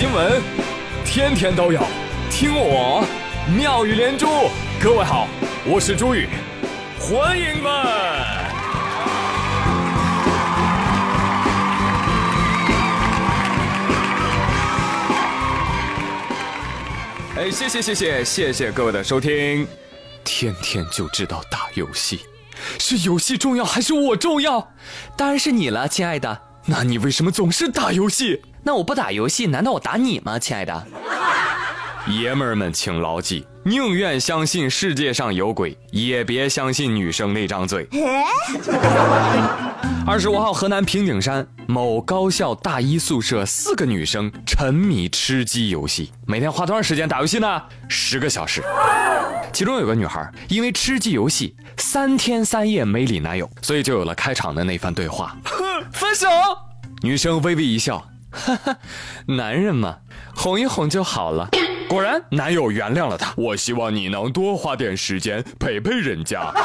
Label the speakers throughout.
Speaker 1: 新闻，天天都有，听我妙语连珠。各位好，我是朱宇，欢迎们。哎，谢谢谢谢谢谢各位的收听。天天就知道打游戏，是游戏重要还是我重要？
Speaker 2: 当然是你了，亲爱的。
Speaker 1: 那你为什么总是打游戏？
Speaker 2: 那我不打游戏，难道我打你吗，亲爱的？
Speaker 1: 爷们儿们，请牢记：宁愿相信世界上有鬼，也别相信女生那张嘴。二十五号，河南平顶山某高校大一宿舍，四个女生沉迷吃鸡游戏，每天花多长时间打游戏呢？十个小时。其中有个女孩，因为吃鸡游戏三天三夜没理男友，所以就有了开场的那番对话：分手。女生微微一笑，哈哈，男人嘛，哄一哄就好了。果然，男友原谅了她。我希望你能多花点时间陪陪人家。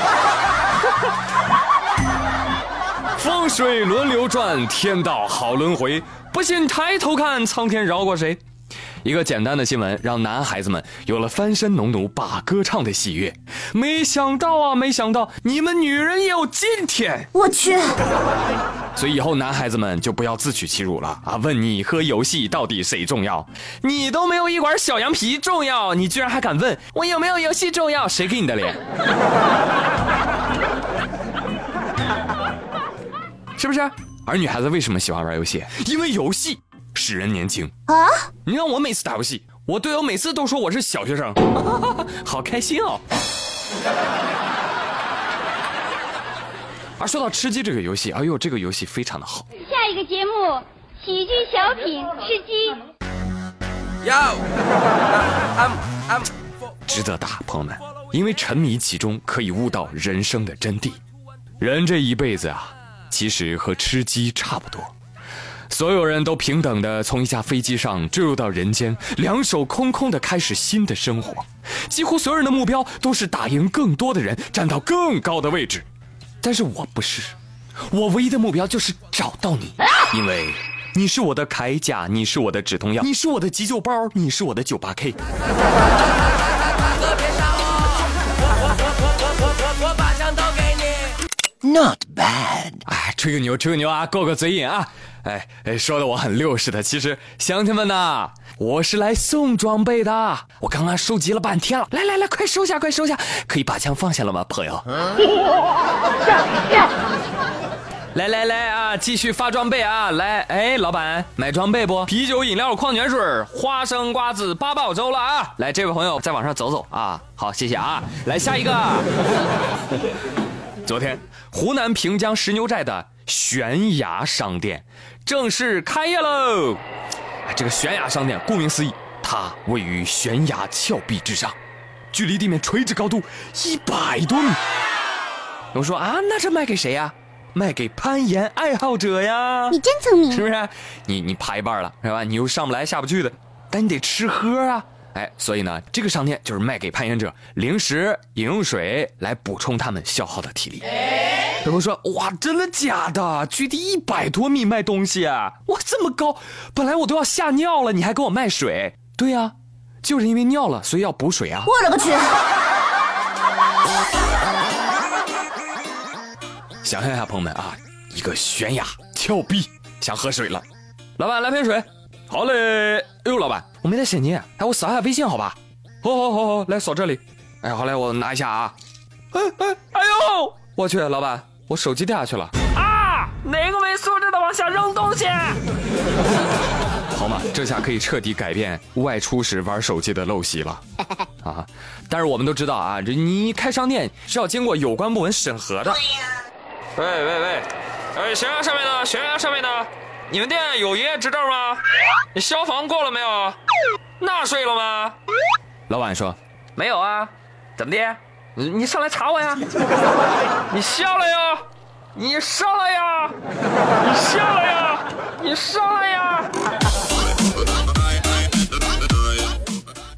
Speaker 1: 风水轮流转，天道好轮回。不信抬头看，苍天饶过谁？一个简单的新闻，让男孩子们有了翻身农奴把歌唱的喜悦。没想到啊，没想到你们女人也有今天。
Speaker 3: 我去！
Speaker 1: 所以以后男孩子们就不要自取其辱了啊！问你和游戏到底谁重要？你都没有一管小羊皮重要，你居然还敢问我有没有游戏重要？谁给你的脸？是不是？而女孩子为什么喜欢玩游戏？因为游戏。使人年轻啊！你让我每次打游戏，我队友每次都说我是小学生，好开心哦。而说到吃鸡这个游戏，哎呦，这个游戏非常的好。
Speaker 4: 下一个节目，喜剧小品吃鸡。
Speaker 1: 要，值得打，朋友们，因为沉迷其中可以悟到人生的真谛。人这一辈子啊，其实和吃鸡差不多。所有人都平等的从一架飞机上坠入到人间，两手空空的开始新的生活。几乎所有人的目标都是打赢更多的人，站到更高的位置。但是我不是，我唯一的目标就是找到你，因为你是我的铠甲，你是我的止痛药，你是我的急救包，你是我的九八 K。
Speaker 2: Not
Speaker 1: 哎，吹个牛，吹个牛啊，过个嘴瘾啊。哎哎，说的我很六似的。其实乡亲们呐，我是来送装备的。我刚刚收集了半天了，来来来，快收下，快收下，可以把枪放下了吗，朋友？来来来啊，继续发装备啊！来，哎，老板买装备不？啤酒、饮料、矿泉水、花生、瓜子、八宝粥了啊！来，这位朋友再往上走走啊！好，谢谢啊！来下一个。昨天，湖南平江石牛寨的悬崖商店。正式开业喽！这个悬崖商店，顾名思义，它位于悬崖峭壁之上，距离地面垂直高度一百多米。我说啊，那这卖给谁呀？卖给攀岩爱好者呀！
Speaker 3: 你真聪明，
Speaker 1: 是不是？你你爬一半了，是吧？你又上不来下不去的，但你得吃喝啊！哎，所以呢，这个商店就是卖给攀岩者零食、饮用水来补充他们消耗的体力。朋友说哇，真的假的？距地一百多米卖东西，哇，这么高！本来我都要吓尿了，你还给我卖水？对呀，就是因为尿了，所以要补水啊！
Speaker 3: 我勒个去！
Speaker 1: 想象一下，朋友们啊，一个悬崖峭壁，想喝水了，老板来瓶水。好嘞，哎呦，老板，我没带现金，哎，我扫一下微信好吧？好好好好，来扫这里。哎，好嘞，我拿一下啊。哎哎，哎呦，我去，老板。我手机掉下去了啊！哪个没素质的往下扔东西？好嘛，这下可以彻底改变外出时玩手机的陋习了啊！但是我们都知道啊，这你开商店是要经过有关部门审核的。喂喂喂，哎，悬崖上面的，悬崖上面的，你们店有营业执照吗？你消防过了没有？纳税了吗？老板说没有啊，怎么的？你你上来查我呀！你下来呀！你上来呀！你下来呀！你上来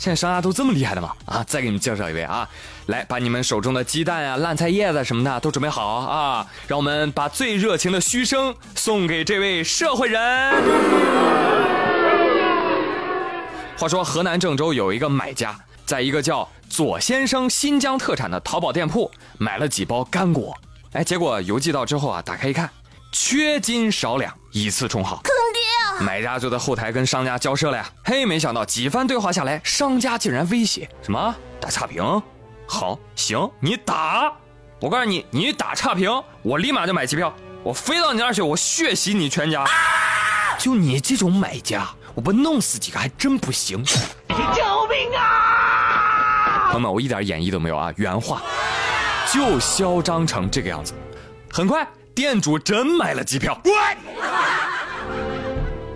Speaker 1: 现在商家都这么厉害的吗？啊！再给你们介绍一位啊！来，把你们手中的鸡蛋啊、烂菜叶子什么的都准备好啊！让我们把最热情的嘘声送给这位社会人。话说河南郑州有一个买家，在一个叫左先生新疆特产的淘宝店铺买了几包干果，哎，结果邮寄到之后啊，打开一看，缺斤少两，以次充好。买家就在后台跟商家交涉了呀。嘿，没想到几番对话下来，商家竟然威胁什么打差评？好，行，你打。我告诉你，你打差评，我立马就买机票，我飞到你那儿去，我血洗你全家。就你这种买家。我不弄死几个还真不行！救命啊！朋友们，我一点演绎都没有啊，原话就嚣张成这个样子。很快，店主真买了机票，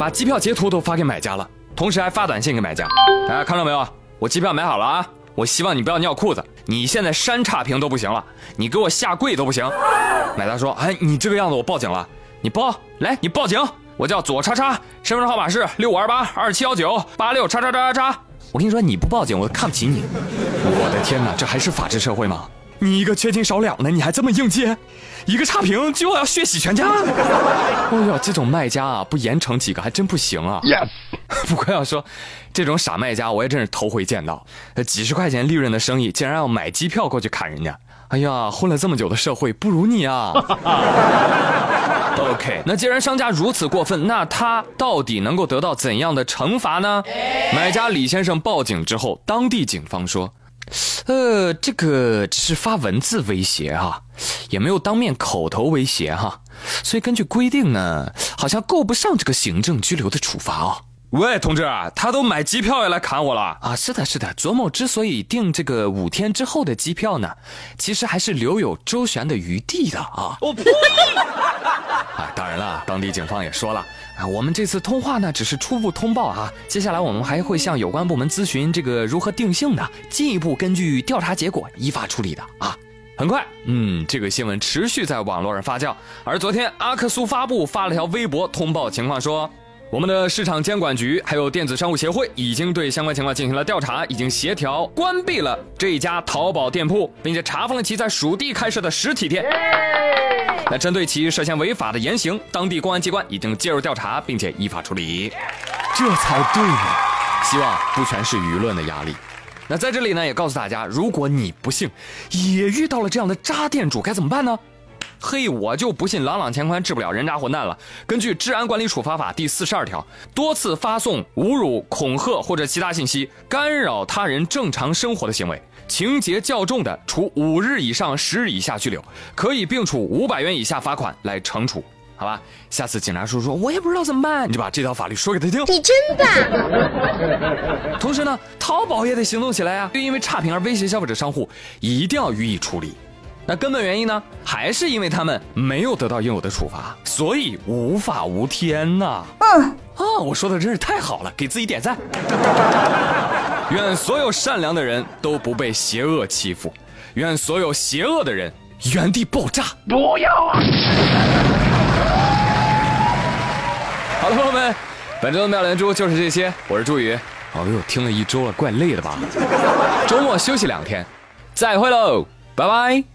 Speaker 1: 把机票截图都发给买家了，同时还发短信给买家：大家看到没有？我机票买好了啊！我希望你不要尿裤子。你现在删差评都不行了，你给我下跪都不行。买家说：哎，你这个样子我报警了，你报来，你报警。我叫左叉叉，身份证号码是六五二八二七幺九八六叉叉叉叉叉。我跟你说，你不报警，我看不起你。我的天哪，这还是法治社会吗？你一个缺斤少两的，你还这么硬接？一个差评就要血洗全家？哎呀，这种卖家啊，不严惩几个还真不行啊。不过要说，这种傻卖家我也真是头回见到。几十块钱利润的生意，竟然要买机票过去砍人家。哎呀，混了这么久的社会不如你啊。OK，那既然商家如此过分，那他到底能够得到怎样的惩罚呢？买家李先生报警之后，当地警方说，呃，这个只是发文字威胁啊，也没有当面口头威胁哈，所以根据规定呢，好像够不上这个行政拘留的处罚哦。喂，同志，他都买机票要来砍我了啊！是的，是的，左某之所以订这个五天之后的机票呢，其实还是留有周旋的余地的啊。我呸！啊，当然了，当地警方也说了啊，我们这次通话呢只是初步通报啊，接下来我们还会向有关部门咨询这个如何定性的，进一步根据调查结果依法处理的啊。很快，嗯，这个新闻持续在网络上发酵，而昨天阿克苏发布发了条微博通报情况说。我们的市场监管局还有电子商务协会已经对相关情况进行了调查，已经协调关闭了这一家淘宝店铺，并且查封了其在属地开设的实体店。那针对其涉嫌违法的言行，当地公安机关已经介入调查，并且依法处理。这才对呢。希望不全是舆论的压力。那在这里呢，也告诉大家，如果你不幸也遇到了这样的渣店主，该怎么办呢？嘿，我就不信朗朗乾坤治不了人渣混蛋了。根据《治安管理处罚法》第四十二条，多次发送侮辱、恐吓或者其他信息，干扰他人正常生活的行为，情节较重的，处五日以上十日以下拘留，可以并处五百元以下罚款来惩处。好吧，下次警察叔叔说我也不知道怎么办，你就把这条法律说给他听。
Speaker 4: 你真棒！
Speaker 1: 同时呢，淘宝也得行动起来呀啊！因为差评而威胁消费者商户，一定要予以处理。那根本原因呢，还是因为他们没有得到应有的处罚，所以无法无天呐。嗯，啊，我说的真是太好了，给自己点赞。愿所有善良的人都不被邪恶欺负，愿所有邪恶的人原地爆炸。不要啊！好了，朋友们，本周的妙连珠就是这些。我是朱宇。哦呦，听了一周了，怪累的吧？周末休息两天，再会喽，拜拜。